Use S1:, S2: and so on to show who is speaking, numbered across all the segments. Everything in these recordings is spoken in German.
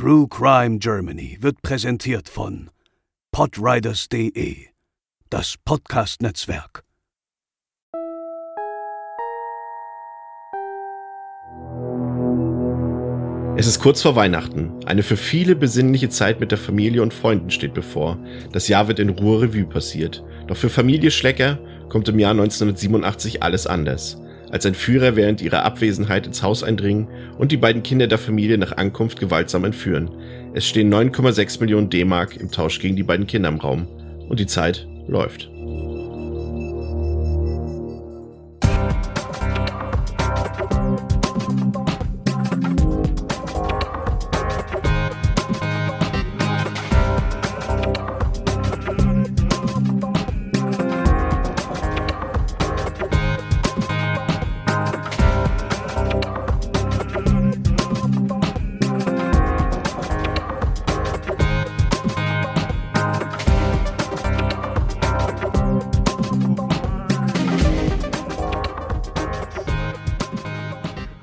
S1: True Crime Germany wird präsentiert von podriders.de, das Podcast-Netzwerk.
S2: Es ist kurz vor Weihnachten. Eine für viele besinnliche Zeit mit der Familie und Freunden steht bevor. Das Jahr wird in Ruhe Revue passiert. Doch für Familie Schlecker kommt im Jahr 1987 alles anders als ein Führer während ihrer Abwesenheit ins Haus eindringen und die beiden Kinder der Familie nach Ankunft gewaltsam entführen. Es stehen 9,6 Millionen D-Mark im Tausch gegen die beiden Kinder im Raum. Und die Zeit läuft.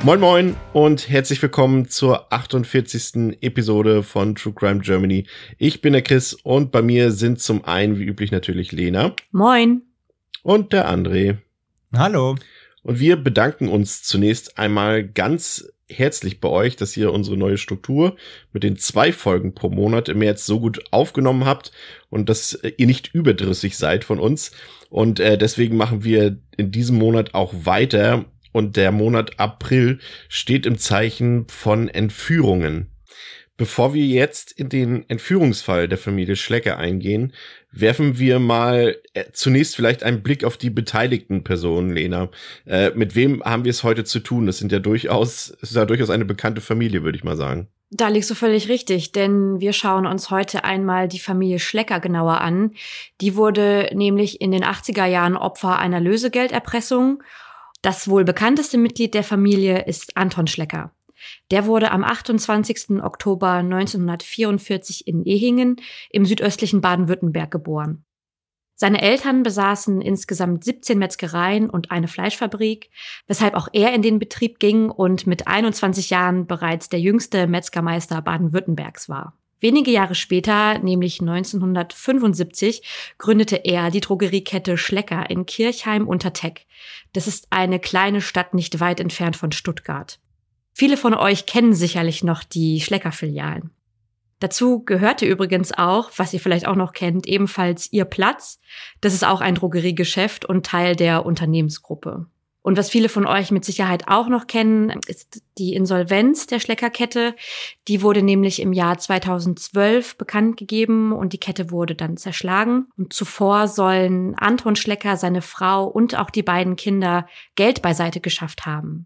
S2: Moin Moin und herzlich willkommen zur 48. Episode von True Crime Germany. Ich bin der Chris und bei mir sind zum einen wie üblich natürlich Lena.
S3: Moin.
S2: Und der André.
S4: Hallo.
S2: Und wir bedanken uns zunächst einmal ganz herzlich bei euch, dass ihr unsere neue Struktur mit den zwei Folgen pro Monat im März so gut aufgenommen habt und dass ihr nicht überdrüssig seid von uns. Und äh, deswegen machen wir in diesem Monat auch weiter und der Monat April steht im Zeichen von Entführungen. Bevor wir jetzt in den Entführungsfall der Familie Schlecker eingehen, werfen wir mal äh, zunächst vielleicht einen Blick auf die beteiligten Personen, Lena. Äh, mit wem haben wir es heute zu tun? Das sind ja durchaus, es ist ja durchaus eine bekannte Familie, würde ich mal sagen.
S3: Da liegst du völlig richtig, denn wir schauen uns heute einmal die Familie Schlecker genauer an. Die wurde nämlich in den 80er Jahren Opfer einer Lösegelderpressung das wohl bekannteste Mitglied der Familie ist Anton Schlecker. Der wurde am 28. Oktober 1944 in Ehingen im südöstlichen Baden-Württemberg geboren. Seine Eltern besaßen insgesamt 17 Metzgereien und eine Fleischfabrik, weshalb auch er in den Betrieb ging und mit 21 Jahren bereits der jüngste Metzgermeister Baden-Württembergs war. Wenige Jahre später, nämlich 1975, gründete er die Drogeriekette Schlecker in Kirchheim unter Teck. Das ist eine kleine Stadt nicht weit entfernt von Stuttgart. Viele von euch kennen sicherlich noch die Schlecker-Filialen. Dazu gehörte übrigens auch, was ihr vielleicht auch noch kennt, ebenfalls ihr Platz. Das ist auch ein Drogeriegeschäft und Teil der Unternehmensgruppe. Und was viele von euch mit Sicherheit auch noch kennen, ist die Insolvenz der Schleckerkette. Die wurde nämlich im Jahr 2012 bekannt gegeben und die Kette wurde dann zerschlagen. Und zuvor sollen Anton Schlecker, seine Frau und auch die beiden Kinder Geld beiseite geschafft haben.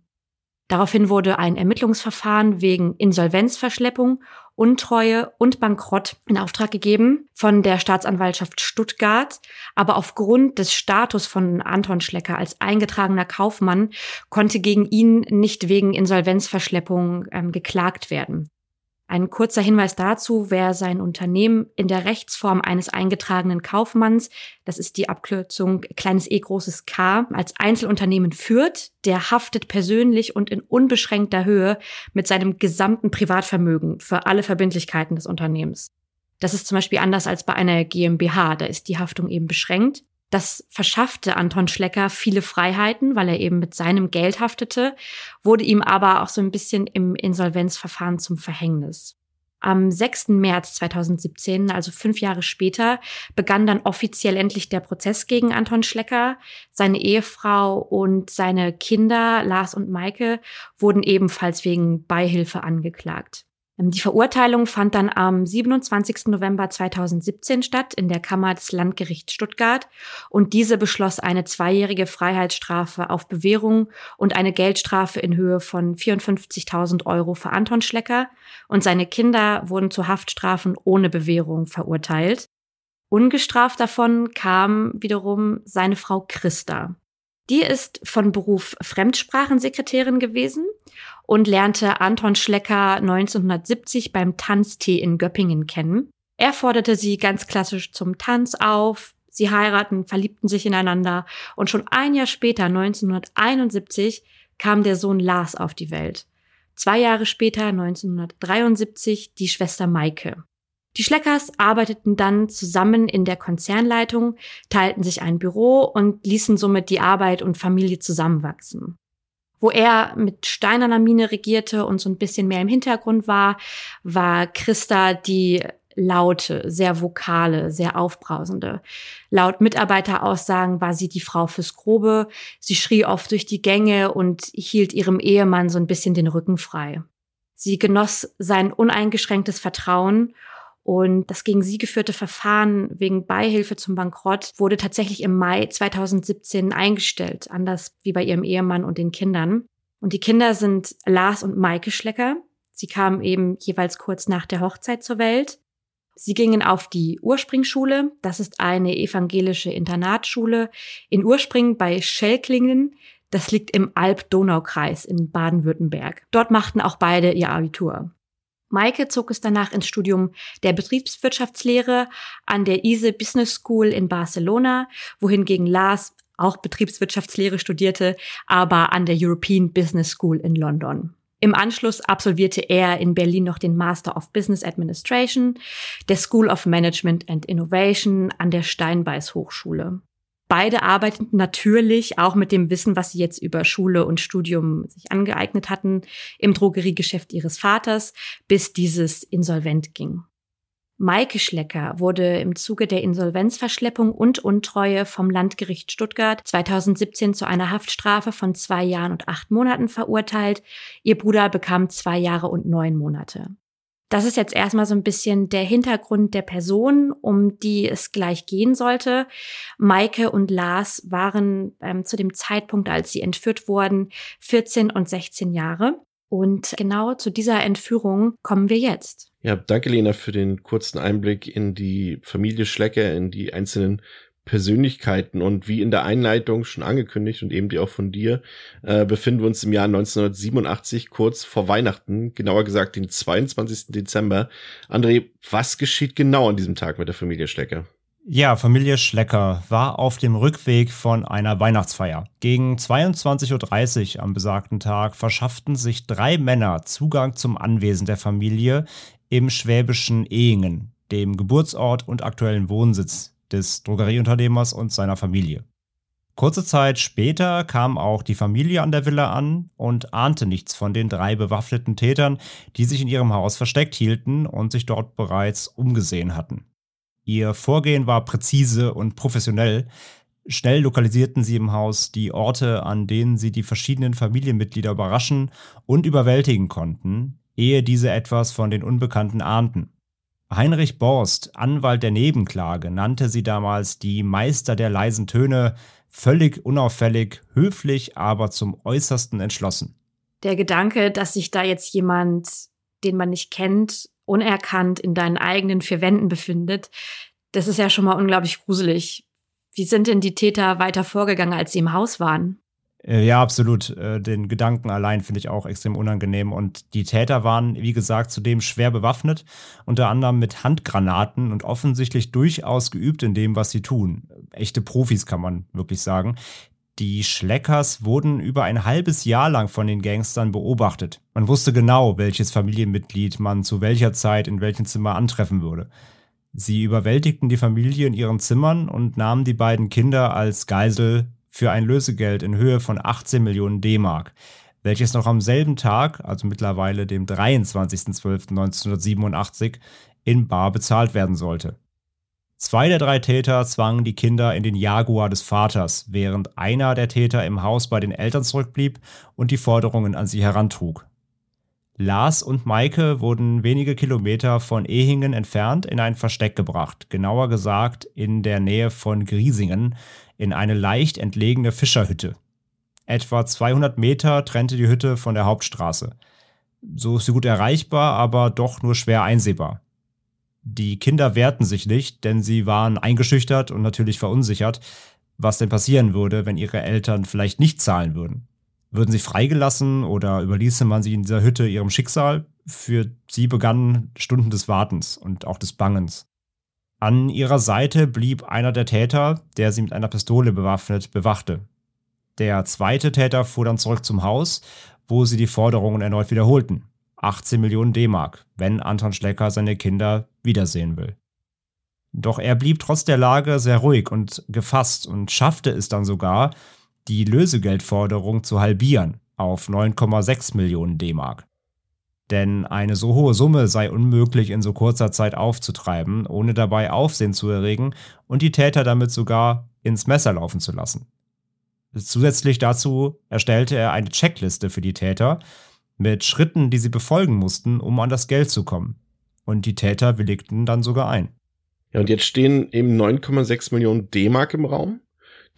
S3: Daraufhin wurde ein Ermittlungsverfahren wegen Insolvenzverschleppung, Untreue und Bankrott in Auftrag gegeben von der Staatsanwaltschaft Stuttgart. Aber aufgrund des Status von Anton Schlecker als eingetragener Kaufmann konnte gegen ihn nicht wegen Insolvenzverschleppung ähm, geklagt werden. Ein kurzer Hinweis dazu, wer sein Unternehmen in der Rechtsform eines eingetragenen Kaufmanns, das ist die Abkürzung kleines e großes K, als Einzelunternehmen führt, der haftet persönlich und in unbeschränkter Höhe mit seinem gesamten Privatvermögen für alle Verbindlichkeiten des Unternehmens. Das ist zum Beispiel anders als bei einer GmbH, da ist die Haftung eben beschränkt. Das verschaffte Anton Schlecker viele Freiheiten, weil er eben mit seinem Geld haftete, wurde ihm aber auch so ein bisschen im Insolvenzverfahren zum Verhängnis. Am 6. März 2017, also fünf Jahre später, begann dann offiziell endlich der Prozess gegen Anton Schlecker. Seine Ehefrau und seine Kinder, Lars und Maike, wurden ebenfalls wegen Beihilfe angeklagt. Ähm, die Verurteilung fand dann am 27. November 2017 statt in der Kammer des Landgerichts Stuttgart und diese beschloss eine zweijährige Freiheitsstrafe auf Bewährung und eine Geldstrafe in Höhe von 54.000 Euro für Anton Schlecker und seine Kinder wurden zu Haftstrafen ohne Bewährung verurteilt. Ungestraft davon kam wiederum seine Frau Christa. Die ist von Beruf Fremdsprachensekretärin gewesen und lernte Anton Schlecker 1970 beim Tanztee in Göppingen kennen. Er forderte sie ganz klassisch zum Tanz auf. Sie heiraten, verliebten sich ineinander und schon ein Jahr später, 1971, kam der Sohn Lars auf die Welt. zwei Jahre später, 1973, die Schwester Maike. Die Schleckers arbeiteten dann zusammen in der Konzernleitung, teilten sich ein Büro und ließen somit die Arbeit und Familie zusammenwachsen. Wo er mit steinerner Mine regierte und so ein bisschen mehr im Hintergrund war, war Christa die laute, sehr vokale, sehr aufbrausende. Laut Mitarbeiteraussagen war sie die Frau fürs Grobe. Sie schrie oft durch die Gänge und hielt ihrem Ehemann so ein bisschen den Rücken frei. Sie genoss sein uneingeschränktes Vertrauen und das gegen sie geführte Verfahren wegen Beihilfe zum Bankrott wurde tatsächlich im Mai 2017 eingestellt, anders wie bei ihrem Ehemann und den Kindern. Und die Kinder sind Lars und Maike Schlecker. Sie kamen eben jeweils kurz nach der Hochzeit zur Welt. Sie gingen auf die Urspringschule. Das ist eine evangelische Internatsschule in Urspring bei Schellklingen. Das liegt im Alb-Donau-Kreis in Baden-Württemberg. Dort machten auch beide ihr Abitur. Maike zog es danach ins Studium der Betriebswirtschaftslehre an der ISE Business School in Barcelona, wohingegen Lars auch Betriebswirtschaftslehre studierte, aber an der European Business School in London. Im Anschluss absolvierte er in Berlin noch den Master of Business Administration der School of Management and Innovation an der Steinbeis Hochschule. Beide arbeiteten natürlich auch mit dem Wissen, was sie jetzt über Schule und Studium sich angeeignet hatten, im Drogeriegeschäft ihres Vaters, bis dieses insolvent ging. Maike Schlecker wurde im Zuge der Insolvenzverschleppung und Untreue vom Landgericht Stuttgart 2017 zu einer Haftstrafe von zwei Jahren und acht Monaten verurteilt. Ihr Bruder bekam zwei Jahre und neun Monate. Das ist jetzt erstmal so ein bisschen der Hintergrund der Person, um die es gleich gehen sollte. Maike und Lars waren ähm, zu dem Zeitpunkt, als sie entführt wurden, 14 und 16 Jahre. Und genau zu dieser Entführung kommen wir jetzt.
S2: Ja, danke Lena für den kurzen Einblick in die Familie Schlecker, in die einzelnen Persönlichkeiten und wie in der Einleitung schon angekündigt und eben die auch von dir, äh, befinden wir uns im Jahr 1987 kurz vor Weihnachten, genauer gesagt den 22. Dezember. André, was geschieht genau an diesem Tag mit der Familie Schlecker?
S4: Ja, Familie Schlecker war auf dem Rückweg von einer Weihnachtsfeier. Gegen 22.30 Uhr am besagten Tag verschafften sich drei Männer Zugang zum Anwesen der Familie im schwäbischen Ehingen, dem Geburtsort und aktuellen Wohnsitz des Drogerieunternehmers und seiner Familie. Kurze Zeit später kam auch die Familie an der Villa an und ahnte nichts von den drei bewaffneten Tätern, die sich in ihrem Haus versteckt hielten und sich dort bereits umgesehen hatten. Ihr Vorgehen war präzise und professionell. Schnell lokalisierten sie im Haus die Orte, an denen sie die verschiedenen Familienmitglieder überraschen und überwältigen konnten, ehe diese etwas von den Unbekannten ahnten. Heinrich Borst, Anwalt der Nebenklage, nannte sie damals die Meister der leisen Töne, völlig unauffällig, höflich, aber zum äußersten entschlossen.
S3: Der Gedanke, dass sich da jetzt jemand, den man nicht kennt, unerkannt in deinen eigenen vier Wänden befindet, das ist ja schon mal unglaublich gruselig. Wie sind denn die Täter weiter vorgegangen, als sie im Haus waren?
S4: Äh, ja, absolut. Äh, den Gedanken allein finde ich auch extrem unangenehm. Und die Täter waren, wie gesagt, zudem schwer bewaffnet, unter anderem mit Handgranaten und offensichtlich durchaus geübt in dem, was sie tun. Echte Profis kann man wirklich sagen. Die Schleckers wurden über ein halbes Jahr lang von den Gangstern beobachtet. Man wusste genau, welches Familienmitglied man zu welcher Zeit in welchem Zimmer antreffen würde. Sie überwältigten die Familie in ihren Zimmern und nahmen die beiden Kinder als Geisel für ein Lösegeld in Höhe von 18 Millionen D-Mark, welches noch am selben Tag, also mittlerweile dem 23.12.1987, in Bar bezahlt werden sollte. Zwei der drei Täter zwangen die Kinder in den Jaguar des Vaters, während einer der Täter im Haus bei den Eltern zurückblieb und die Forderungen an sie herantrug. Lars und Maike wurden wenige Kilometer von Ehingen entfernt in ein Versteck gebracht, genauer gesagt in der Nähe von Griesingen, in eine leicht entlegene Fischerhütte. Etwa 200 Meter trennte die Hütte von der Hauptstraße. So ist sie gut erreichbar, aber doch nur schwer einsehbar. Die Kinder wehrten sich nicht, denn sie waren eingeschüchtert und natürlich verunsichert, was denn passieren würde, wenn ihre Eltern vielleicht nicht zahlen würden. Würden sie freigelassen oder überließe man sie in dieser Hütte ihrem Schicksal? Für sie begannen Stunden des Wartens und auch des Bangens. An ihrer Seite blieb einer der Täter, der sie mit einer Pistole bewaffnet bewachte. Der zweite Täter fuhr dann zurück zum Haus, wo sie die Forderungen erneut wiederholten. 18 Millionen D-Mark, wenn Anton Schlecker seine Kinder wiedersehen will. Doch er blieb trotz der Lage sehr ruhig und gefasst und schaffte es dann sogar, die Lösegeldforderung zu halbieren auf 9,6 Millionen D-Mark. Denn eine so hohe Summe sei unmöglich in so kurzer Zeit aufzutreiben, ohne dabei Aufsehen zu erregen und die Täter damit sogar ins Messer laufen zu lassen. Zusätzlich dazu erstellte er eine Checkliste für die Täter mit Schritten, die sie befolgen mussten, um an das Geld zu kommen. Und die Täter willigten dann sogar ein.
S2: Ja, und jetzt stehen eben 9,6 Millionen D-Mark im Raum,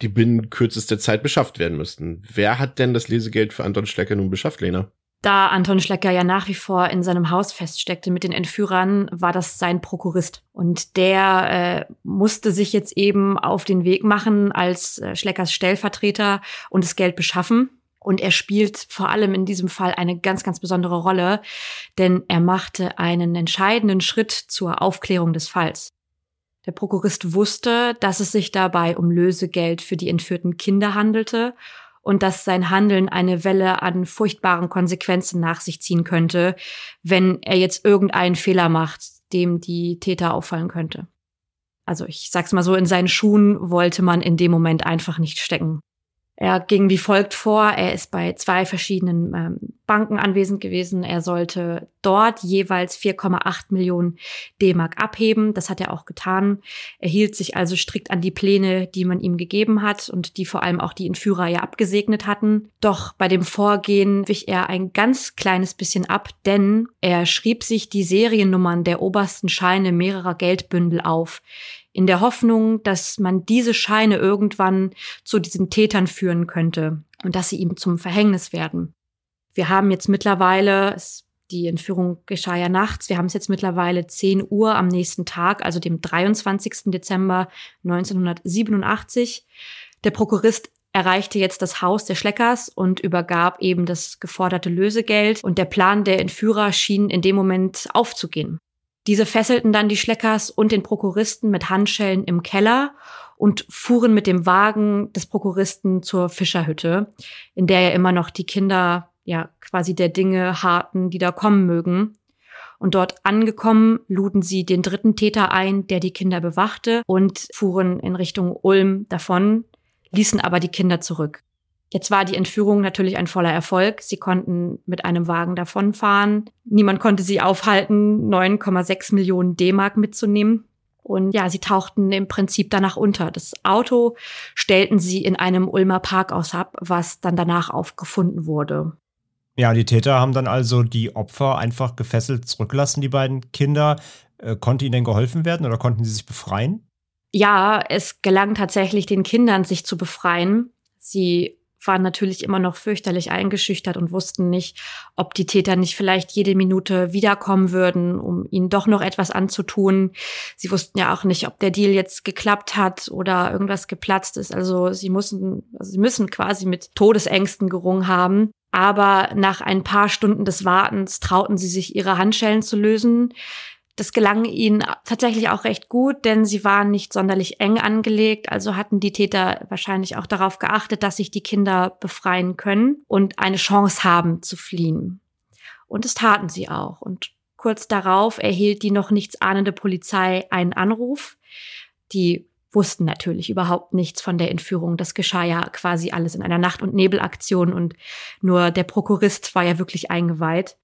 S2: die binnen kürzester Zeit beschafft werden müssten. Wer hat denn das Lesegeld für Anton Schlecker nun beschafft, Lena?
S3: Da Anton Schlecker ja nach wie vor in seinem Haus feststeckte mit den Entführern, war das sein Prokurist. Und der äh, musste sich jetzt eben auf den Weg machen als äh, Schleckers Stellvertreter und das Geld beschaffen. Und er spielt vor allem in diesem Fall eine ganz, ganz besondere Rolle, denn er machte einen entscheidenden Schritt zur Aufklärung des Falls. Der Prokurist wusste, dass es sich dabei um Lösegeld für die entführten Kinder handelte und dass sein Handeln eine Welle an furchtbaren Konsequenzen nach sich ziehen könnte, wenn er jetzt irgendeinen Fehler macht, dem die Täter auffallen könnte. Also ich sag's mal so, in seinen Schuhen wollte man in dem Moment einfach nicht stecken. Er ging wie folgt vor. Er ist bei zwei verschiedenen ähm, Banken anwesend gewesen. Er sollte dort jeweils 4,8 Millionen D-Mark abheben. Das hat er auch getan. Er hielt sich also strikt an die Pläne, die man ihm gegeben hat und die vor allem auch die Entführer ja abgesegnet hatten. Doch bei dem Vorgehen wich er ein ganz kleines bisschen ab, denn er schrieb sich die Seriennummern der obersten Scheine mehrerer Geldbündel auf in der Hoffnung, dass man diese Scheine irgendwann zu diesen Tätern führen könnte und dass sie ihm zum Verhängnis werden. Wir haben jetzt mittlerweile, die Entführung geschah ja nachts, wir haben es jetzt mittlerweile 10 Uhr am nächsten Tag, also dem 23. Dezember 1987. Der Prokurist erreichte jetzt das Haus der Schleckers und übergab eben das geforderte Lösegeld und der Plan der Entführer schien in dem Moment aufzugehen. Diese fesselten dann die Schleckers und den Prokuristen mit Handschellen im Keller und fuhren mit dem Wagen des Prokuristen zur Fischerhütte, in der ja immer noch die Kinder ja quasi der Dinge harten, die da kommen mögen. Und dort angekommen, luden sie den dritten Täter ein, der die Kinder bewachte und fuhren in Richtung Ulm davon, ließen aber die Kinder zurück. Jetzt war die Entführung natürlich ein voller Erfolg. Sie konnten mit einem Wagen davonfahren. Niemand konnte sie aufhalten, 9,6 Millionen D-Mark mitzunehmen. Und ja, sie tauchten im Prinzip danach unter. Das Auto stellten sie in einem Ulmer Parkhaus ab, was dann danach aufgefunden wurde.
S4: Ja, die Täter haben dann also die Opfer einfach gefesselt zurückgelassen, die beiden Kinder. Äh, konnte ihnen denn geholfen werden oder konnten sie sich befreien?
S3: Ja, es gelang tatsächlich den Kindern, sich zu befreien. Sie waren natürlich immer noch fürchterlich eingeschüchtert und wussten nicht, ob die Täter nicht vielleicht jede Minute wiederkommen würden, um ihnen doch noch etwas anzutun. Sie wussten ja auch nicht, ob der Deal jetzt geklappt hat oder irgendwas geplatzt ist. Also sie mussten, also sie müssen quasi mit Todesängsten gerungen haben. Aber nach ein paar Stunden des Wartens trauten sie sich, ihre Handschellen zu lösen. Das gelang ihnen tatsächlich auch recht gut, denn sie waren nicht sonderlich eng angelegt, also hatten die Täter wahrscheinlich auch darauf geachtet, dass sich die Kinder befreien können und eine Chance haben zu fliehen. Und das taten sie auch. Und kurz darauf erhielt die noch nichts ahnende Polizei einen Anruf. Die wussten natürlich überhaupt nichts von der Entführung. Das geschah ja quasi alles in einer Nacht- und Nebelaktion und nur der Prokurist war ja wirklich eingeweiht.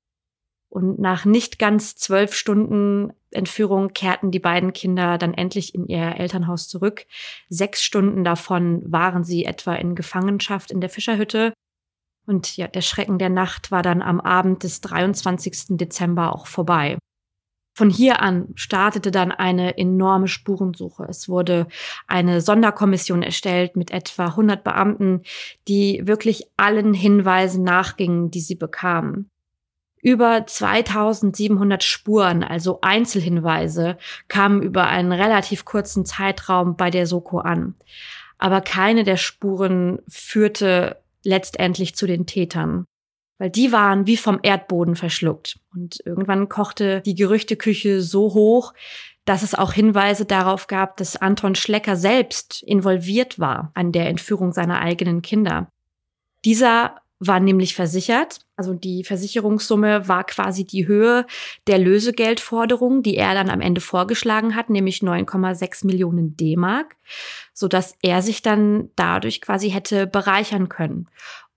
S3: Und nach nicht ganz zwölf Stunden Entführung kehrten die beiden Kinder dann endlich in ihr Elternhaus zurück. Sechs Stunden davon waren sie etwa in Gefangenschaft in der Fischerhütte. Und ja, der Schrecken der Nacht war dann am Abend des 23. Dezember auch vorbei. Von hier an startete dann eine enorme Spurensuche. Es wurde eine Sonderkommission erstellt mit etwa 100 Beamten, die wirklich allen Hinweisen nachgingen, die sie bekamen. Über 2700 Spuren, also Einzelhinweise, kamen über einen relativ kurzen Zeitraum bei der Soko an. Aber keine der Spuren führte letztendlich zu den Tätern, weil die waren wie vom Erdboden verschluckt. Und irgendwann kochte die Gerüchteküche so hoch, dass es auch Hinweise darauf gab, dass Anton Schlecker selbst involviert war an der Entführung seiner eigenen Kinder. Dieser war nämlich versichert. Also die Versicherungssumme war quasi die Höhe der Lösegeldforderung, die er dann am Ende vorgeschlagen hat, nämlich 9,6 Millionen D-Mark, so dass er sich dann dadurch quasi hätte bereichern können.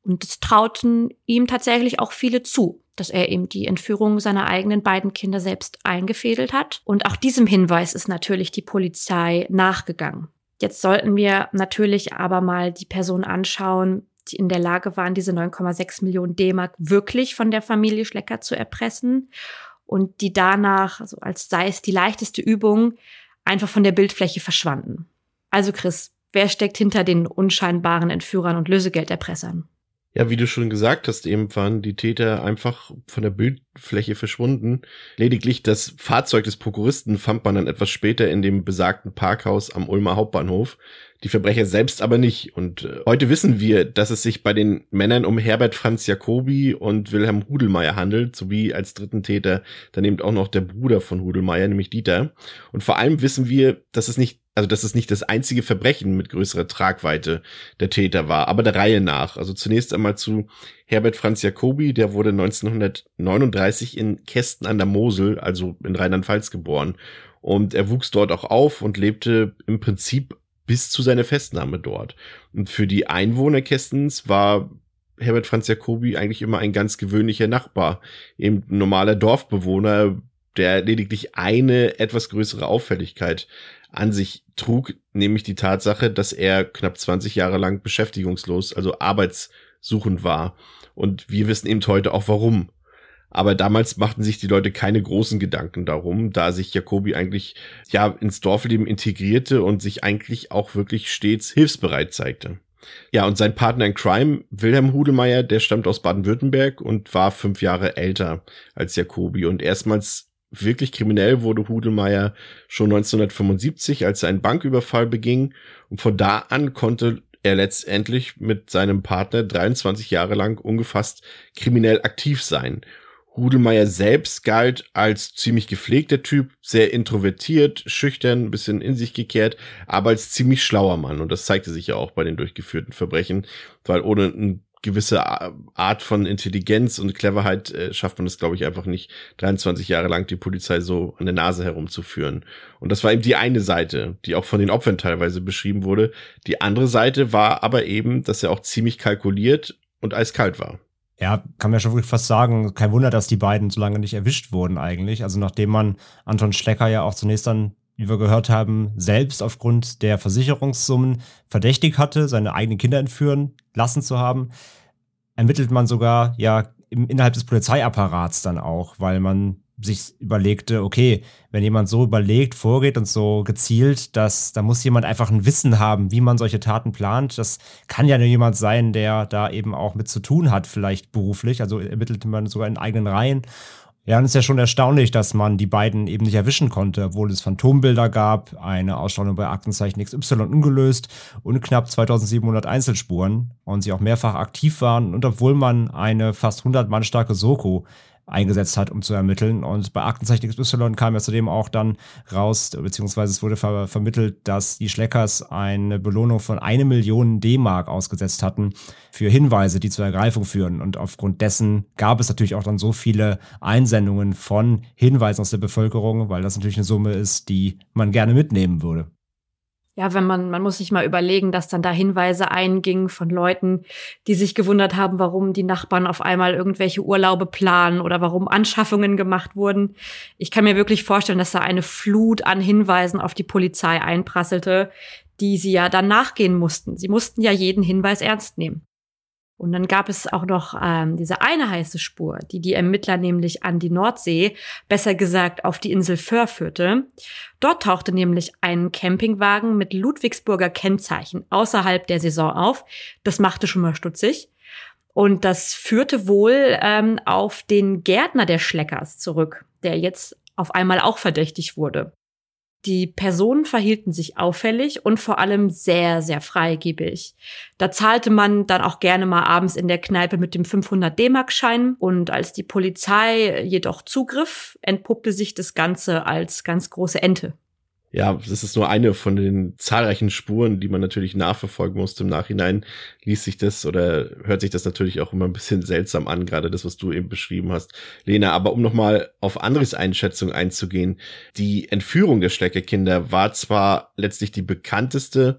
S3: Und es trauten ihm tatsächlich auch viele zu, dass er eben die Entführung seiner eigenen beiden Kinder selbst eingefädelt hat. Und auch diesem Hinweis ist natürlich die Polizei nachgegangen. Jetzt sollten wir natürlich aber mal die Person anschauen, in der Lage waren, diese 9,6 Millionen D-Mark wirklich von der Familie Schlecker zu erpressen und die danach, also als sei es die leichteste Übung, einfach von der Bildfläche verschwanden. Also Chris, wer steckt hinter den unscheinbaren Entführern und Lösegelderpressern?
S2: Ja, wie du schon gesagt hast, eben waren die Täter einfach von der Bildfläche verschwunden. Lediglich das Fahrzeug des Prokuristen fand man dann etwas später in dem besagten Parkhaus am Ulmer Hauptbahnhof die Verbrecher selbst aber nicht. Und äh, heute wissen wir, dass es sich bei den Männern um Herbert Franz Jacobi und Wilhelm Hudelmeier handelt, sowie als dritten Täter dann eben auch noch der Bruder von Hudelmeier, nämlich Dieter. Und vor allem wissen wir, dass es nicht also dass es nicht das einzige Verbrechen mit größerer Tragweite der Täter war, aber der Reihe nach. Also zunächst einmal zu Herbert Franz Jacobi, der wurde 1939 in Kästen an der Mosel, also in Rheinland-Pfalz geboren. Und er wuchs dort auch auf und lebte im Prinzip bis zu seiner Festnahme dort. Und für die Einwohner Kestens war Herbert Franz Jacobi eigentlich immer ein ganz gewöhnlicher Nachbar, eben normaler Dorfbewohner, der lediglich eine etwas größere Auffälligkeit an sich trug, nämlich die Tatsache, dass er knapp 20 Jahre lang beschäftigungslos, also arbeitssuchend war. Und wir wissen eben heute auch warum. Aber damals machten sich die Leute keine großen Gedanken darum, da sich Jacobi eigentlich ja ins Dorfleben integrierte und sich eigentlich auch wirklich stets hilfsbereit zeigte. Ja, und sein Partner in Crime, Wilhelm Hudelmeier, der stammt aus Baden-Württemberg und war fünf Jahre älter als Jacobi. Und erstmals wirklich kriminell wurde Hudelmeier schon 1975, als er einen Banküberfall beging. Und von da an konnte er letztendlich mit seinem Partner 23 Jahre lang ungefasst kriminell aktiv sein. Rudelmeier selbst galt als ziemlich gepflegter Typ, sehr introvertiert, schüchtern, ein bisschen in sich gekehrt, aber als ziemlich schlauer Mann. Und das zeigte sich ja auch bei den durchgeführten Verbrechen, weil ohne eine gewisse Art von Intelligenz und Cleverheit äh, schafft man es, glaube ich, einfach nicht, 23 Jahre lang die Polizei so an der Nase herumzuführen. Und das war eben die eine Seite, die auch von den Opfern teilweise beschrieben wurde. Die andere Seite war aber eben, dass er auch ziemlich kalkuliert und eiskalt war.
S4: Ja, kann man ja schon wirklich fast sagen, kein Wunder, dass die beiden so lange nicht erwischt wurden eigentlich. Also nachdem man Anton Schlecker ja auch zunächst dann, wie wir gehört haben, selbst aufgrund der Versicherungssummen verdächtig hatte, seine eigenen Kinder entführen lassen zu haben, ermittelt man sogar ja im, innerhalb des Polizeiapparats dann auch, weil man sich überlegte, okay, wenn jemand so überlegt, vorgeht und so gezielt, dass da muss jemand einfach ein Wissen haben, wie man solche Taten plant. Das kann ja nur jemand sein, der da eben auch mit zu tun hat, vielleicht beruflich. Also ermittelte man sogar in eigenen Reihen. Ja, und es ist ja schon erstaunlich, dass man die beiden eben nicht erwischen konnte, obwohl es Phantombilder gab, eine Ausstrahlung bei Aktenzeichen XY ungelöst und knapp 2700 Einzelspuren und sie auch mehrfach aktiv waren und obwohl man eine fast 100 Mann starke Soko eingesetzt hat, um zu ermitteln. Und bei Aktenzeichen XY kam ja zudem auch dann raus, beziehungsweise es wurde ver vermittelt, dass die Schleckers eine Belohnung von eine Million D-Mark ausgesetzt hatten für Hinweise, die zur Ergreifung führen. Und aufgrund dessen gab es natürlich auch dann so viele Einsendungen von Hinweisen aus der Bevölkerung, weil das natürlich eine Summe ist, die man gerne mitnehmen würde.
S3: Ja, wenn man, man muss sich mal überlegen, dass dann da Hinweise eingingen von Leuten, die sich gewundert haben, warum die Nachbarn auf einmal irgendwelche Urlaube planen oder warum Anschaffungen gemacht wurden. Ich kann mir wirklich vorstellen, dass da eine Flut an Hinweisen auf die Polizei einprasselte, die sie ja dann nachgehen mussten. Sie mussten ja jeden Hinweis ernst nehmen. Und dann gab es auch noch ähm, diese eine heiße Spur, die die Ermittler nämlich an die Nordsee, besser gesagt auf die Insel Föhr führte. Dort tauchte nämlich ein Campingwagen mit Ludwigsburger Kennzeichen außerhalb der Saison auf. Das machte schon mal stutzig. Und das führte wohl ähm, auf den Gärtner der Schleckers zurück, der jetzt auf einmal auch verdächtig wurde. Die Personen verhielten sich auffällig und vor allem sehr, sehr freigebig. Da zahlte man dann auch gerne mal abends in der Kneipe mit dem 500 D-Mark-Schein. Und als die Polizei jedoch zugriff, entpuppte sich das Ganze als ganz große Ente.
S2: Ja, das ist nur eine von den zahlreichen Spuren, die man natürlich nachverfolgen musste. Im Nachhinein liest sich das oder hört sich das natürlich auch immer ein bisschen seltsam an, gerade das, was du eben beschrieben hast, Lena. Aber um nochmal auf Andres Einschätzung einzugehen, die Entführung der Schleckerkinder war zwar letztlich die bekannteste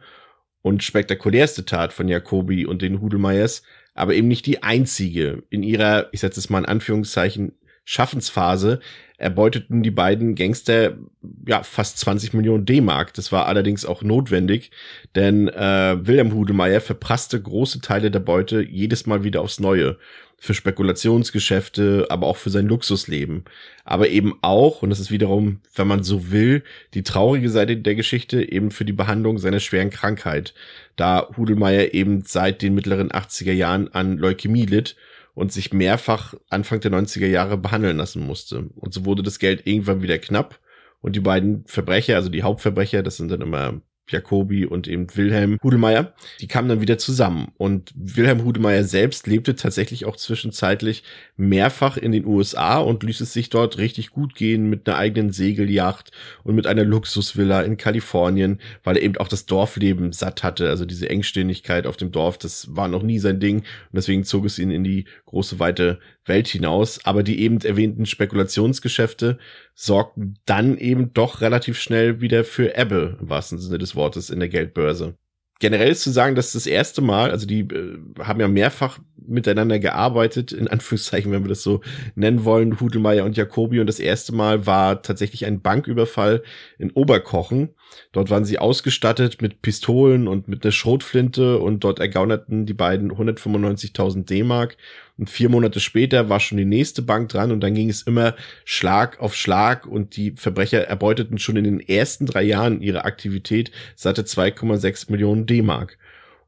S2: und spektakulärste Tat von Jacobi und den Hudelmeiers, aber eben nicht die einzige. In ihrer, ich setze es mal in Anführungszeichen, Schaffensphase erbeuteten die beiden Gangster ja fast 20 Millionen D-Mark. Das war allerdings auch notwendig, denn äh, Wilhelm Hudemeyer verprasste große Teile der Beute jedes Mal wieder aufs Neue. Für Spekulationsgeschäfte, aber auch für sein Luxusleben. Aber eben auch, und das ist wiederum, wenn man so will, die traurige Seite der Geschichte, eben für die Behandlung seiner schweren Krankheit. Da Hudelmeier eben seit den mittleren 80er Jahren an Leukämie litt und sich mehrfach Anfang der 90er Jahre behandeln lassen musste. Und so wurde das Geld irgendwann wieder knapp und die beiden Verbrecher, also die Hauptverbrecher, das sind dann immer Jacobi und eben Wilhelm Hudelmeier, die kamen dann wieder zusammen. Und Wilhelm Hudelmeier selbst lebte tatsächlich auch zwischenzeitlich mehrfach in den USA und ließ es sich dort richtig gut gehen mit einer eigenen Segelyacht und mit einer Luxusvilla in Kalifornien, weil er eben auch das Dorfleben satt hatte. Also diese Engständigkeit auf dem Dorf, das war noch nie sein Ding. Und deswegen zog es ihn in die große, weite Welt hinaus. Aber die eben erwähnten Spekulationsgeschäfte sorgten dann eben doch relativ schnell wieder für Ebbe, im wahrsten Sinne des Wortes, in der Geldbörse. Generell ist zu sagen, dass das erste Mal, also die äh, haben ja mehrfach miteinander gearbeitet, in Anführungszeichen, wenn wir das so nennen wollen, Hudelmeier und Jacobi. Und das erste Mal war tatsächlich ein Banküberfall in Oberkochen. Dort waren sie ausgestattet mit Pistolen und mit einer Schrotflinte und dort ergaunerten die beiden 195.000 D-Mark und vier Monate später war schon die nächste Bank dran und dann ging es immer Schlag auf Schlag und die Verbrecher erbeuteten schon in den ersten drei Jahren ihrer Aktivität satte 2,6 Millionen D-Mark.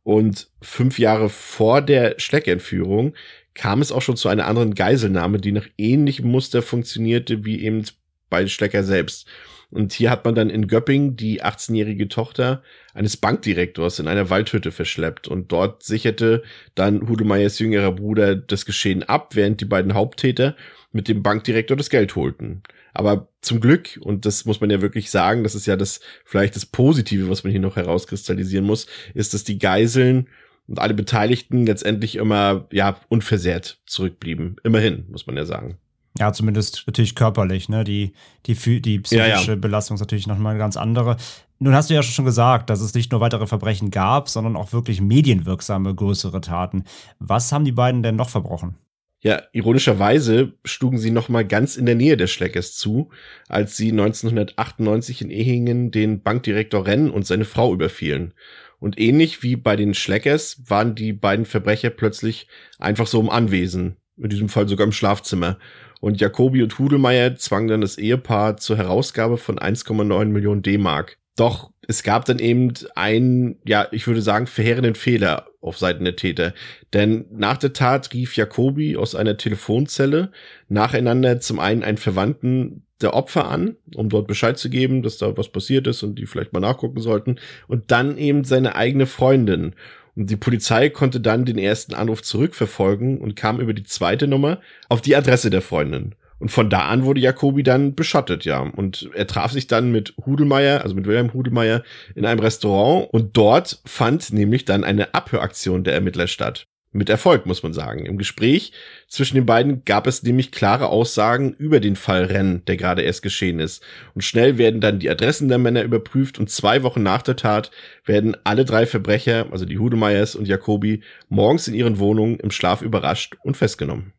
S2: Und fünf Jahre vor der Schleckentführung kam es auch schon zu einer anderen Geiselnahme, die nach ähnlichem Muster funktionierte wie eben bei Schlecker selbst. Und hier hat man dann in Göpping die 18-jährige Tochter eines Bankdirektors in einer Waldhütte verschleppt. Und dort sicherte dann Hudemeyers jüngerer Bruder das Geschehen ab, während die beiden Haupttäter mit dem Bankdirektor das Geld holten. Aber zum Glück, und das muss man ja wirklich sagen, das ist ja das vielleicht das Positive, was man hier noch herauskristallisieren muss, ist, dass die Geiseln und alle Beteiligten letztendlich immer ja unversehrt zurückblieben. Immerhin, muss man ja sagen.
S4: Ja, zumindest natürlich körperlich, ne? Die, die, die psychische ja, ja. Belastung ist natürlich nochmal eine ganz andere. Nun hast du ja schon gesagt, dass es nicht nur weitere Verbrechen gab, sondern auch wirklich medienwirksame größere Taten. Was haben die beiden denn noch verbrochen?
S2: Ja, ironischerweise schlugen sie noch mal ganz in der Nähe des Schleckers zu, als sie 1998 in Ehingen den Bankdirektor Renn und seine Frau überfielen. Und ähnlich wie bei den Schleckers waren die beiden Verbrecher plötzlich einfach so im Anwesen, in diesem Fall sogar im Schlafzimmer. Und Jacobi und Hudelmeier zwangen dann das Ehepaar zur Herausgabe von 1,9 Millionen D-Mark. Doch es gab dann eben einen, ja, ich würde sagen, verheerenden Fehler auf Seiten der Täter. Denn nach der Tat rief Jacobi aus einer Telefonzelle nacheinander zum einen einen Verwandten der Opfer an, um dort Bescheid zu geben, dass da was passiert ist und die vielleicht mal nachgucken sollten, und dann eben seine eigene Freundin. Und die Polizei konnte dann den ersten Anruf zurückverfolgen und kam über die zweite Nummer auf die Adresse der Freundin. Und von da an wurde Jacobi dann beschottet, ja. Und er traf sich dann mit Hudelmeier, also mit Wilhelm Hudelmeier, in einem Restaurant. Und dort fand nämlich dann eine Abhöraktion der Ermittler statt. Mit Erfolg, muss man sagen. Im Gespräch zwischen den beiden gab es nämlich klare Aussagen über den Fall Renn, der gerade erst geschehen ist. Und schnell werden dann die Adressen der Männer überprüft und zwei Wochen nach der Tat werden alle drei Verbrecher, also die Hudemeyers und Jacobi, morgens in ihren Wohnungen im Schlaf überrascht und festgenommen.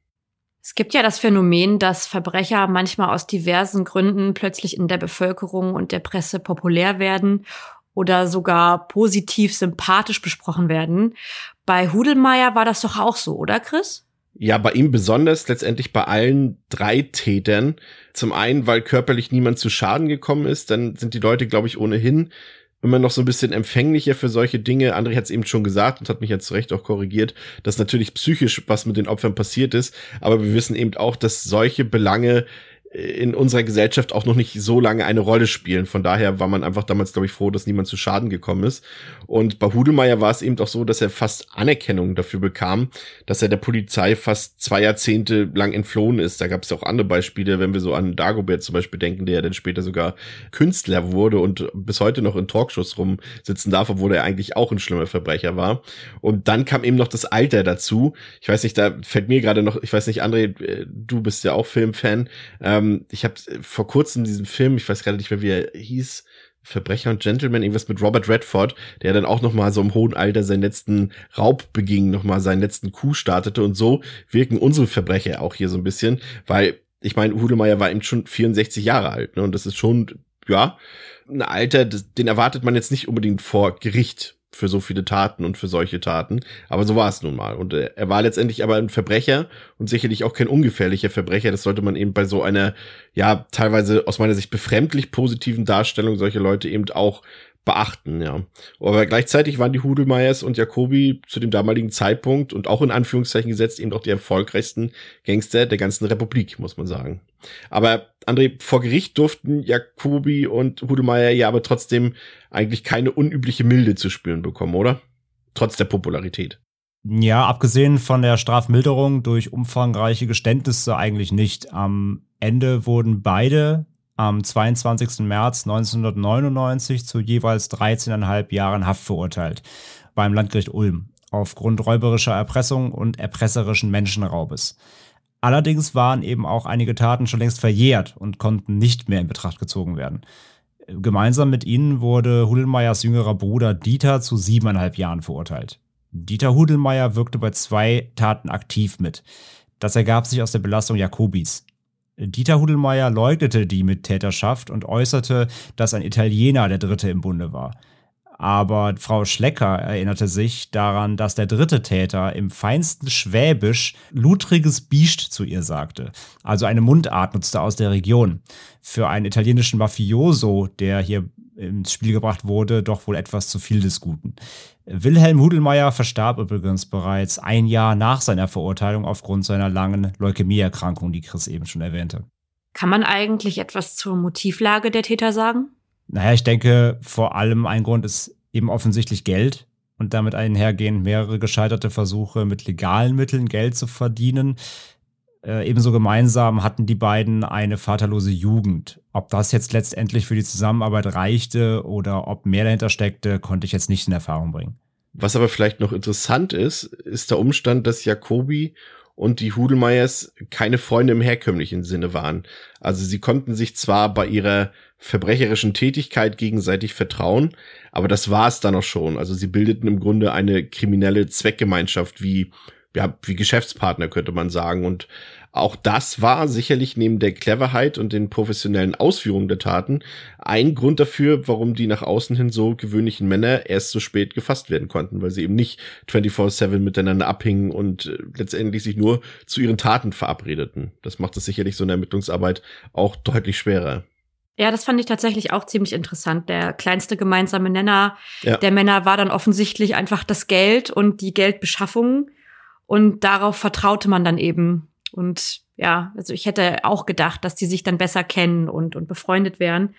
S3: Es gibt ja das Phänomen, dass Verbrecher manchmal aus diversen Gründen plötzlich in der Bevölkerung und der Presse populär werden oder sogar positiv sympathisch besprochen werden. Bei Hudelmeier war das doch auch so, oder Chris?
S2: Ja, bei ihm besonders letztendlich bei allen drei Tätern. Zum einen, weil körperlich niemand zu Schaden gekommen ist, dann sind die Leute, glaube ich, ohnehin immer noch so ein bisschen empfänglicher für solche Dinge. André hat es eben schon gesagt und hat mich jetzt zu Recht auch korrigiert, dass natürlich psychisch was mit den Opfern passiert ist. Aber wir wissen eben auch, dass solche Belange in unserer Gesellschaft auch noch nicht so lange eine Rolle spielen. Von daher war man einfach damals, glaube ich, froh, dass niemand zu Schaden gekommen ist. Und bei Hudelmeier war es eben auch so, dass er fast Anerkennung dafür bekam, dass er der Polizei fast zwei Jahrzehnte lang entflohen ist. Da gab es auch andere Beispiele, wenn wir so an Dagobert zum Beispiel denken, der dann später sogar Künstler wurde und bis heute noch in Talkshows rumsitzen darf, obwohl er eigentlich auch ein schlimmer Verbrecher war. Und dann kam eben noch das Alter dazu. Ich weiß nicht, da fällt mir gerade noch, ich weiß nicht, André, äh, du bist ja auch Filmfan. Ähm, ich habe vor kurzem diesen Film, ich weiß gerade nicht mehr, wie er hieß, Verbrecher und Gentleman, irgendwas mit Robert Redford, der dann auch noch mal so im hohen Alter seinen letzten Raub beging, noch mal seinen letzten Coup startete. Und so wirken unsere Verbrecher auch hier so ein bisschen, weil ich meine, Hudelmeier war eben schon 64 Jahre alt, ne, und das ist schon, ja, ein Alter, das, den erwartet man jetzt nicht unbedingt vor Gericht für so viele Taten und für solche Taten. Aber so war es nun mal. Und äh, er war letztendlich aber ein Verbrecher und sicherlich auch kein ungefährlicher Verbrecher. Das sollte man eben bei so einer, ja, teilweise aus meiner Sicht befremdlich positiven Darstellung solcher Leute eben auch beachten, ja. Aber gleichzeitig waren die Hudelmeiers und Jacobi zu dem damaligen Zeitpunkt und auch in Anführungszeichen gesetzt eben auch die erfolgreichsten Gangster der ganzen Republik, muss man sagen. Aber André, vor Gericht durften Jacobi und Hudelmeier ja aber trotzdem eigentlich keine unübliche Milde zu spüren bekommen, oder? Trotz der Popularität.
S4: Ja, abgesehen von der Strafmilderung durch umfangreiche Geständnisse eigentlich nicht. Am Ende wurden beide am 22. März 1999 zu jeweils 13,5 Jahren Haft verurteilt beim Landgericht Ulm aufgrund räuberischer Erpressung und erpresserischen Menschenraubes. Allerdings waren eben auch einige Taten schon längst verjährt und konnten nicht mehr in Betracht gezogen werden. Gemeinsam mit ihnen wurde Hudelmeiers jüngerer Bruder Dieter zu siebeneinhalb Jahren verurteilt. Dieter Hudelmeier wirkte bei zwei Taten aktiv mit. Das ergab sich aus der Belastung Jakobis. Dieter Hudelmeier leugnete die Mittäterschaft und äußerte, dass ein Italiener der Dritte im Bunde war. Aber Frau Schlecker erinnerte sich daran, dass der dritte Täter im feinsten Schwäbisch lutriges Biest zu ihr sagte, also eine Mundart nutzte aus der Region. Für einen italienischen Mafioso, der hier ins Spiel gebracht wurde, doch wohl etwas zu viel des Guten. Wilhelm Hudelmeier verstarb übrigens bereits ein Jahr nach seiner Verurteilung aufgrund seiner langen Leukämieerkrankung, die Chris eben schon erwähnte.
S3: Kann man eigentlich etwas zur Motivlage der Täter sagen?
S4: Naja, ich denke, vor allem ein Grund ist eben offensichtlich Geld und damit einhergehend mehrere gescheiterte Versuche, mit legalen Mitteln Geld zu verdienen. Äh, ebenso gemeinsam hatten die beiden eine vaterlose Jugend. Ob das jetzt letztendlich für die Zusammenarbeit reichte oder ob mehr dahinter steckte, konnte ich jetzt nicht in Erfahrung bringen.
S2: Was aber vielleicht noch interessant ist, ist der Umstand, dass Jacobi und die Hudelmeiers keine Freunde im herkömmlichen Sinne waren. Also sie konnten sich zwar bei ihrer verbrecherischen Tätigkeit gegenseitig vertrauen, aber das war es dann auch schon. Also sie bildeten im Grunde eine kriminelle Zweckgemeinschaft wie ja, wie Geschäftspartner könnte man sagen. Und auch das war sicherlich neben der Cleverheit und den professionellen Ausführungen der Taten ein Grund dafür, warum die nach außen hin so gewöhnlichen Männer erst so spät gefasst werden konnten, weil sie eben nicht 24-7 miteinander abhingen und äh, letztendlich sich nur zu ihren Taten verabredeten. Das macht es sicherlich so in der Ermittlungsarbeit auch deutlich schwerer.
S3: Ja, das fand ich tatsächlich auch ziemlich interessant. Der kleinste gemeinsame Nenner ja. der Männer war dann offensichtlich einfach das Geld und die Geldbeschaffung. Und darauf vertraute man dann eben. Und ja, also ich hätte auch gedacht, dass die sich dann besser kennen und, und befreundet wären.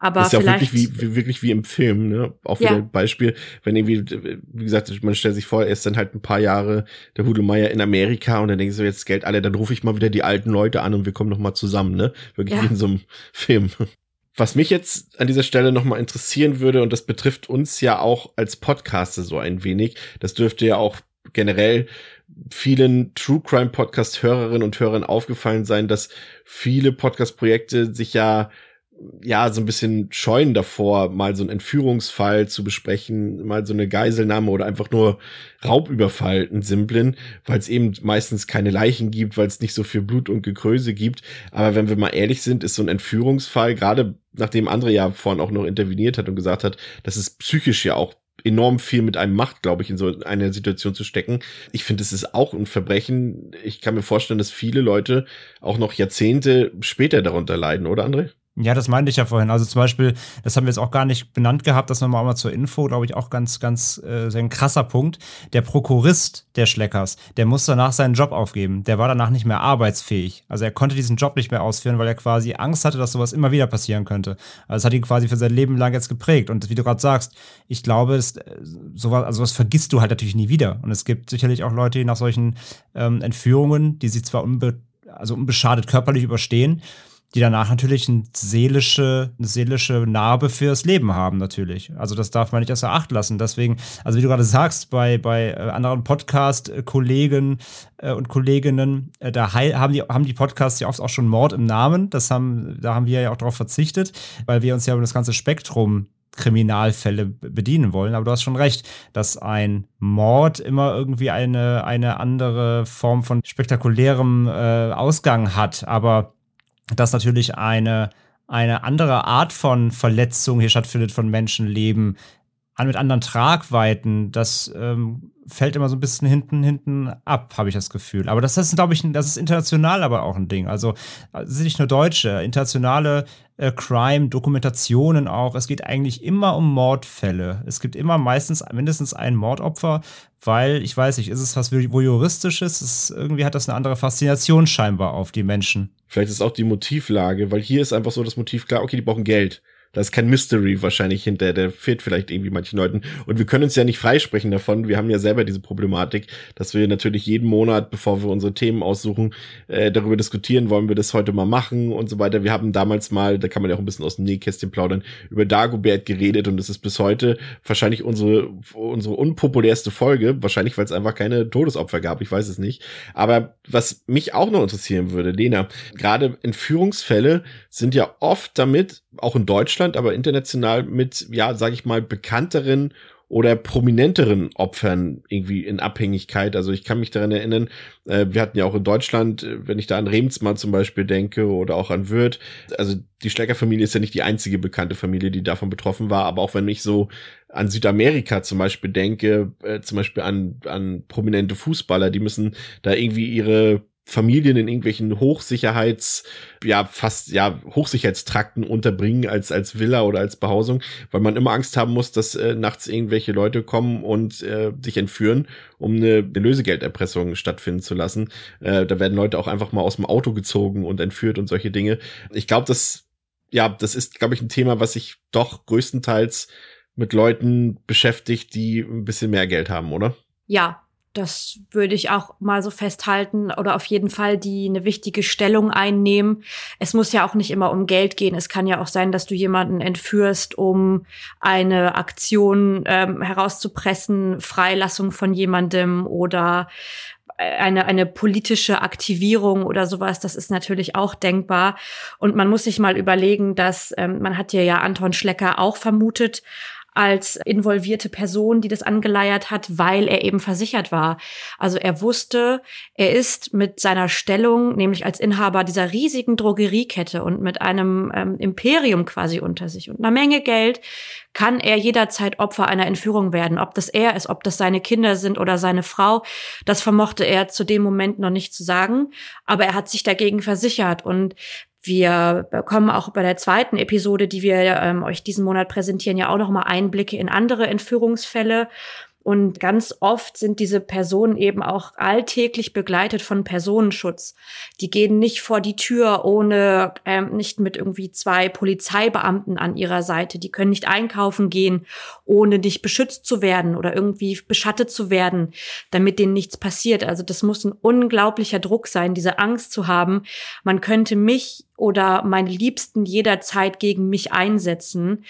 S3: Aber
S2: das ist ja
S3: vielleicht,
S2: auch wirklich wie, wirklich wie im Film, ne? Auch wieder ja. ein Beispiel, wenn irgendwie, wie gesagt, man stellt sich vor, er ist dann halt ein paar Jahre der Hudelmeier in Amerika und dann denken sie jetzt Geld alle, dann rufe ich mal wieder die alten Leute an und wir kommen noch mal zusammen, ne? Wirklich ja. wie in so einem Film. Was mich jetzt an dieser Stelle nochmal interessieren würde, und das betrifft uns ja auch als Podcaster so ein wenig, das dürfte ja auch generell vielen True Crime Podcast Hörerinnen und Hörern aufgefallen sein, dass viele Podcast Projekte sich ja ja, so ein bisschen scheuen davor, mal so einen Entführungsfall zu besprechen, mal so eine Geiselnahme oder einfach nur Raubüberfall, einen simplen, weil es eben meistens keine Leichen gibt, weil es nicht so viel Blut und Gekröse gibt. Aber wenn wir mal ehrlich sind, ist so ein Entführungsfall, gerade nachdem Andre ja vorhin auch noch interveniert hat und gesagt hat, dass es psychisch ja auch enorm viel mit einem macht, glaube ich, in so eine Situation zu stecken. Ich finde, es ist auch ein Verbrechen. Ich kann mir vorstellen, dass viele Leute auch noch Jahrzehnte später darunter leiden, oder André?
S4: Ja, das meinte ich ja vorhin. Also zum Beispiel, das haben wir jetzt auch gar nicht benannt gehabt, das nochmal mal zur Info, glaube ich, auch ganz, ganz äh, ein krasser Punkt. Der Prokurist der Schleckers, der musste danach seinen Job aufgeben. Der war danach nicht mehr arbeitsfähig. Also er konnte diesen Job nicht mehr ausführen, weil er quasi Angst hatte, dass sowas immer wieder passieren könnte. Also es hat ihn quasi für sein Leben lang jetzt geprägt. Und wie du gerade sagst, ich glaube, es, äh, sowas, also sowas vergisst du halt natürlich nie wieder. Und es gibt sicherlich auch Leute, die nach solchen ähm, Entführungen, die sie zwar unbe also unbeschadet körperlich überstehen, die danach natürlich eine seelische, eine seelische Narbe fürs Leben haben, natürlich. Also das darf man nicht außer Acht lassen. Deswegen, also wie du gerade sagst, bei, bei äh, anderen Podcast-Kollegen äh, und Kolleginnen, äh, da haben die, haben die Podcasts ja oft auch schon Mord im Namen. Das haben, da haben wir ja auch darauf verzichtet, weil wir uns ja über das ganze Spektrum Kriminalfälle bedienen wollen. Aber du hast schon recht, dass ein Mord immer irgendwie eine, eine andere Form von spektakulärem äh, Ausgang hat. Aber dass natürlich eine, eine andere Art von Verletzung hier stattfindet von Menschenleben, mit anderen Tragweiten, das ähm, fällt immer so ein bisschen hinten, hinten ab, habe ich das Gefühl. Aber das ist, glaube ich, das ist international aber auch ein Ding. Also, es sind nicht nur deutsche, internationale äh, Crime-Dokumentationen auch. Es geht eigentlich immer um Mordfälle. Es gibt immer meistens mindestens ein Mordopfer, weil, ich weiß nicht, ist es was voyeuristisches? Es, irgendwie hat das eine andere Faszination scheinbar auf die Menschen.
S2: Vielleicht ist auch die Motivlage, weil hier ist einfach so das Motiv klar, okay, die brauchen Geld. Da ist kein Mystery wahrscheinlich hinter, der fehlt vielleicht irgendwie manchen Leuten. Und wir können uns ja nicht freisprechen davon. Wir haben ja selber diese Problematik, dass wir natürlich jeden Monat, bevor wir unsere Themen aussuchen, äh, darüber diskutieren, wollen wir das heute mal machen und so weiter. Wir haben damals mal, da kann man ja auch ein bisschen aus dem Nähkästchen plaudern, über Dagobert geredet und es ist bis heute wahrscheinlich unsere, unsere unpopulärste Folge, wahrscheinlich weil es einfach keine Todesopfer gab, ich weiß es nicht. Aber was mich auch noch interessieren würde, Lena, gerade Entführungsfälle sind ja oft damit, auch in Deutschland, aber international mit, ja, sage ich mal, bekannteren oder prominenteren Opfern irgendwie in Abhängigkeit. Also ich kann mich daran erinnern, äh, wir hatten ja auch in Deutschland, äh, wenn ich da an Remsmann zum Beispiel denke oder auch an Wirth, also die Schlecker-Familie ist ja nicht die einzige bekannte Familie, die davon betroffen war, aber auch wenn ich so an Südamerika zum Beispiel denke, äh, zum Beispiel an, an prominente Fußballer, die müssen da irgendwie ihre Familien in irgendwelchen Hochsicherheits, ja, fast, ja, Hochsicherheitstrakten unterbringen als, als Villa oder als Behausung, weil man immer Angst haben muss, dass äh, nachts irgendwelche Leute kommen und äh, sich entführen, um eine, Lösegelderpressung stattfinden zu lassen. Äh, da werden Leute auch einfach mal aus dem Auto gezogen und entführt und solche Dinge. Ich glaube, das, ja, das ist, glaube ich, ein Thema, was sich doch größtenteils mit Leuten beschäftigt, die ein bisschen mehr Geld haben, oder?
S3: Ja, das würde ich auch mal so festhalten oder auf jeden Fall die eine wichtige Stellung einnehmen. Es muss ja auch nicht immer um Geld gehen. Es kann ja auch sein, dass du jemanden entführst, um eine Aktion ähm, herauszupressen, Freilassung von jemandem oder eine, eine politische Aktivierung oder sowas, das ist natürlich auch denkbar. Und man muss sich mal überlegen, dass ähm, man hat ja ja Anton Schlecker auch vermutet, als involvierte Person, die das angeleiert hat, weil er eben versichert war. Also er wusste, er ist mit seiner Stellung, nämlich als Inhaber dieser riesigen Drogeriekette und mit einem ähm, Imperium quasi unter sich und einer Menge Geld, kann er jederzeit Opfer einer Entführung werden. Ob das er ist, ob das seine Kinder sind oder seine Frau, das vermochte er zu dem Moment noch nicht zu sagen. Aber er hat sich dagegen versichert. Und wir bekommen auch bei der zweiten Episode, die wir ähm, euch diesen Monat präsentieren, ja auch noch mal Einblicke in andere Entführungsfälle. Und ganz oft sind diese Personen eben auch alltäglich begleitet von Personenschutz. Die gehen nicht vor die Tür ohne, ähm, nicht mit irgendwie zwei Polizeibeamten an ihrer Seite. Die können nicht einkaufen gehen, ohne nicht beschützt zu werden oder irgendwie beschattet zu werden, damit denen nichts passiert. Also das muss ein unglaublicher Druck sein, diese Angst zu haben. Man könnte mich oder meine Liebsten jederzeit gegen mich einsetzen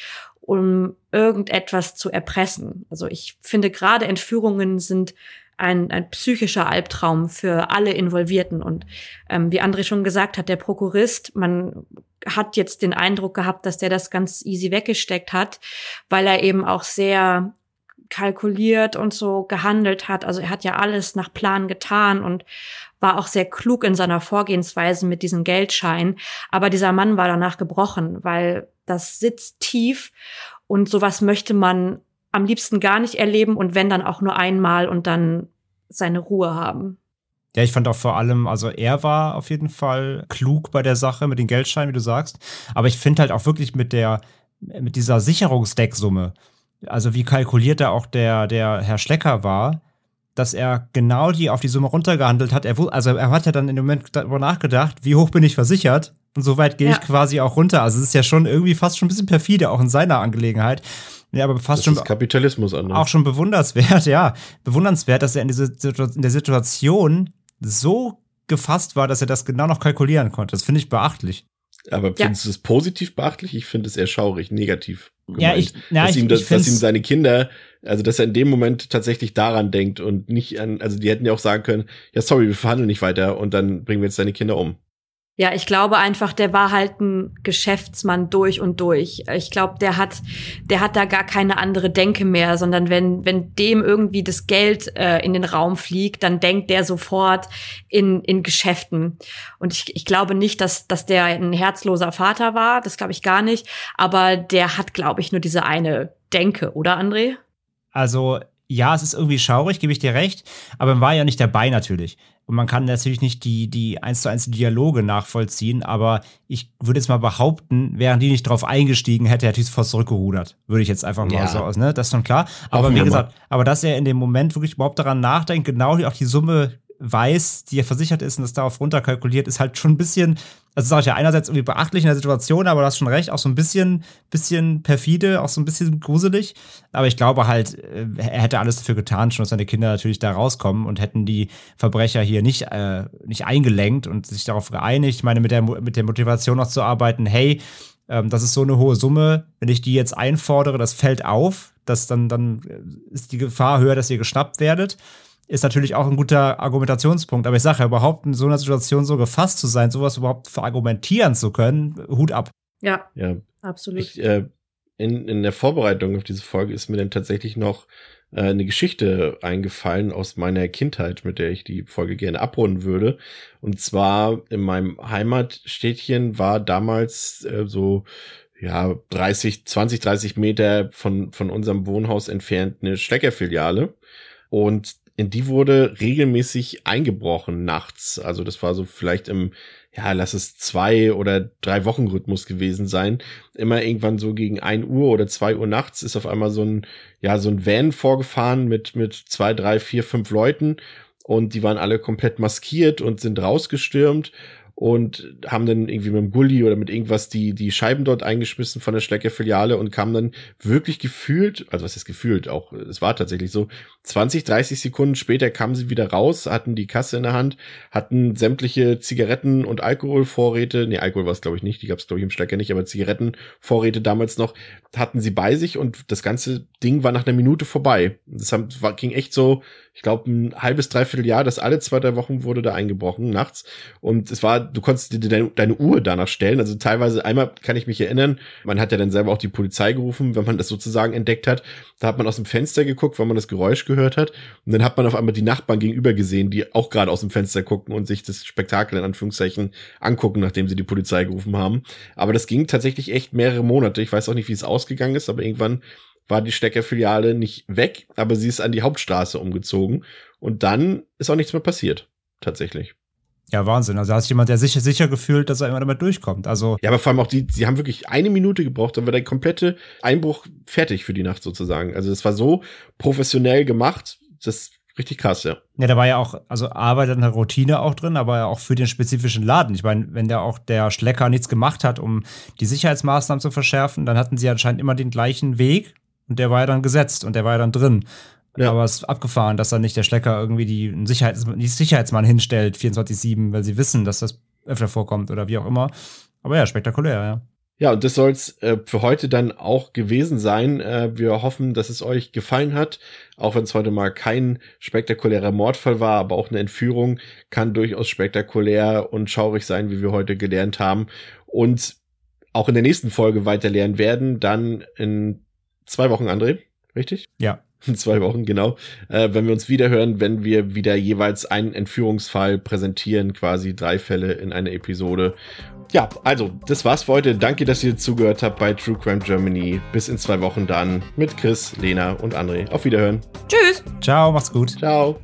S3: um irgendetwas zu erpressen. Also ich finde gerade Entführungen sind ein, ein psychischer Albtraum für alle Involvierten. Und ähm, wie André schon gesagt hat, der Prokurist, man hat jetzt den Eindruck gehabt, dass der das ganz easy weggesteckt hat, weil er eben auch sehr kalkuliert und so gehandelt hat. Also er hat ja alles nach Plan getan und war auch sehr klug in seiner Vorgehensweise mit diesen Geldscheinen. Aber dieser Mann war danach gebrochen, weil das sitzt tief und sowas möchte man am liebsten gar nicht erleben und wenn dann auch nur einmal und dann seine Ruhe haben.
S4: Ja, ich fand auch vor allem, also er war auf jeden Fall klug bei der Sache mit den Geldscheinen, wie du sagst. Aber ich finde halt auch wirklich mit der, mit dieser Sicherungsdecksumme, also wie kalkuliert da auch der, der Herr Schlecker war, dass er genau die auf die Summe runtergehandelt hat. Er, also er hat ja dann in dem Moment darüber nachgedacht, wie hoch bin ich versichert? Und so weit gehe ja. ich quasi auch runter. Also es ist ja schon irgendwie fast schon ein bisschen perfide, auch in seiner Angelegenheit. Ja, aber fast
S2: das
S4: schon.
S2: Ist Kapitalismus an.
S4: Auch schon bewundernswert, ja. Bewundernswert, dass er in, diese, in der Situation so gefasst war, dass er das genau noch kalkulieren konnte. Das finde ich beachtlich.
S2: Aber findest ja. du es positiv beachtlich? Ich finde es eher schaurig, negativ.
S4: Gemeint. Ja, ich, na,
S2: dass,
S4: ich,
S2: ihm das,
S4: ich
S2: dass ihm seine Kinder, also dass er in dem Moment tatsächlich daran denkt und nicht an, also die hätten ja auch sagen können, ja sorry, wir verhandeln nicht weiter und dann bringen wir jetzt seine Kinder um.
S3: Ja, ich glaube einfach, der war halt ein Geschäftsmann durch und durch. Ich glaube, der hat, der hat da gar keine andere Denke mehr, sondern wenn, wenn dem irgendwie das Geld äh, in den Raum fliegt, dann denkt der sofort in, in Geschäften. Und ich, ich glaube nicht, dass, dass der ein herzloser Vater war. Das glaube ich gar nicht. Aber der hat, glaube ich, nur diese eine Denke, oder André?
S4: Also ja, es ist irgendwie schaurig, gebe ich dir recht, aber man war ja nicht dabei natürlich. Und man kann natürlich nicht die, die eins zu eins Dialoge nachvollziehen, aber ich würde jetzt mal behaupten, wären die nicht drauf eingestiegen, hätte er Tysfos zurückgerudert. Würde ich jetzt einfach mal ja. so aus, ne? Das ist schon klar. Aber wie gesagt, aber dass er in dem Moment wirklich überhaupt daran nachdenkt, genau auch die Summe weiß, die er versichert ist und das darauf runterkalkuliert, ist halt schon ein bisschen, also sage ich ja einerseits irgendwie beachtlich in der Situation, aber du hast schon recht, auch so ein bisschen, bisschen perfide, auch so ein bisschen gruselig. Aber ich glaube halt, äh, er hätte alles dafür getan, schon dass seine Kinder natürlich da rauskommen und hätten die Verbrecher hier nicht, äh, nicht eingelenkt und sich darauf geeinigt. Ich meine, mit der, mit der Motivation noch zu arbeiten, hey, ähm, das ist so eine hohe Summe, wenn ich die jetzt einfordere, das fällt auf, dass dann, dann ist die Gefahr höher, dass ihr geschnappt werdet ist natürlich auch ein guter Argumentationspunkt. Aber ich sage ja, überhaupt in so einer Situation so gefasst zu sein, sowas überhaupt verargumentieren zu können, Hut ab.
S3: Ja,
S2: ja.
S3: absolut.
S2: Ich, äh, in, in der Vorbereitung auf diese Folge ist mir dann tatsächlich noch äh, eine Geschichte eingefallen aus meiner Kindheit, mit der ich die Folge gerne abrunden würde. Und zwar in meinem Heimatstädtchen war damals äh, so ja, 30, 20, 30 Meter von, von unserem Wohnhaus entfernt eine Steckerfiliale. Und in die wurde regelmäßig eingebrochen nachts. Also das war so vielleicht im, ja, lass es zwei oder drei Wochen Rhythmus gewesen sein. Immer irgendwann so gegen ein Uhr oder zwei Uhr nachts ist auf einmal so ein, ja, so ein Van vorgefahren mit, mit zwei, drei, vier, fünf Leuten. Und die waren alle komplett maskiert und sind rausgestürmt und haben dann irgendwie mit dem Gully oder mit irgendwas die, die Scheiben dort eingeschmissen von der Schlecker-Filiale und kamen dann wirklich gefühlt, also was ist gefühlt, auch es war tatsächlich so, 20, 30 Sekunden später kamen sie wieder raus, hatten die Kasse in der Hand, hatten sämtliche Zigaretten und Alkoholvorräte, nee, Alkohol war es glaube ich nicht, die gab es glaube ich im Schlecker nicht, aber Zigarettenvorräte damals noch, hatten sie bei sich und das ganze Ding war nach einer Minute vorbei. Das war, ging echt so, ich glaube, ein halbes, dreiviertel Jahr, das alle zwei, drei Wochen wurde da eingebrochen, nachts. Und es war, du konntest dir deine, deine Uhr danach stellen. Also teilweise, einmal kann ich mich erinnern, man hat ja dann selber auch die Polizei gerufen, wenn man das sozusagen entdeckt hat. Da hat man aus dem Fenster geguckt, weil man das Geräusch gehört hat. Und dann hat man auf einmal die Nachbarn gegenüber gesehen, die auch gerade aus dem Fenster gucken und sich das Spektakel in Anführungszeichen angucken, nachdem sie die Polizei gerufen haben. Aber das ging tatsächlich echt mehrere Monate. Ich weiß auch nicht, wie es ausgegangen ist, aber irgendwann war die Steckerfiliale nicht weg, aber sie ist an die Hauptstraße umgezogen. Und dann ist auch nichts mehr passiert. Tatsächlich.
S4: Ja, Wahnsinn. Also da ist jemand, der sich sicher gefühlt, dass er immer damit durchkommt. Also
S2: ja, aber vor allem auch die, sie haben wirklich eine Minute gebraucht, dann war der komplette Einbruch fertig für die Nacht sozusagen. Also es war so professionell gemacht, das ist richtig krass, ja.
S4: Ja, da war ja auch, also arbeitet eine Routine auch drin, aber ja auch für den spezifischen Laden. Ich meine, wenn der auch der Schlecker nichts gemacht hat, um die Sicherheitsmaßnahmen zu verschärfen, dann hatten sie anscheinend immer den gleichen Weg und der war ja dann gesetzt und der war ja dann drin. Ja. Aber es ist abgefahren, dass dann nicht der Schlecker irgendwie die, Sicherheits die Sicherheitsmann hinstellt, 24-7, weil sie wissen, dass das öfter vorkommt oder wie auch immer. Aber ja, spektakulär, ja.
S2: Ja, und das soll's äh, für heute dann auch gewesen sein. Äh, wir hoffen, dass es euch gefallen hat, auch wenn es heute mal kein spektakulärer Mordfall war, aber auch eine Entführung kann durchaus spektakulär und schaurig sein, wie wir heute gelernt haben. Und auch in der nächsten Folge weiter lernen werden, dann in zwei Wochen, André, richtig?
S4: Ja.
S2: In zwei Wochen, genau. Äh, wenn wir uns wieder hören, wenn wir wieder jeweils einen Entführungsfall präsentieren, quasi drei Fälle in einer Episode. Ja, also, das war's für heute. Danke, dass ihr zugehört habt bei True Crime Germany. Bis in zwei Wochen dann mit Chris, Lena und André. Auf Wiederhören.
S3: Tschüss.
S4: Ciao, macht's gut.
S2: Ciao.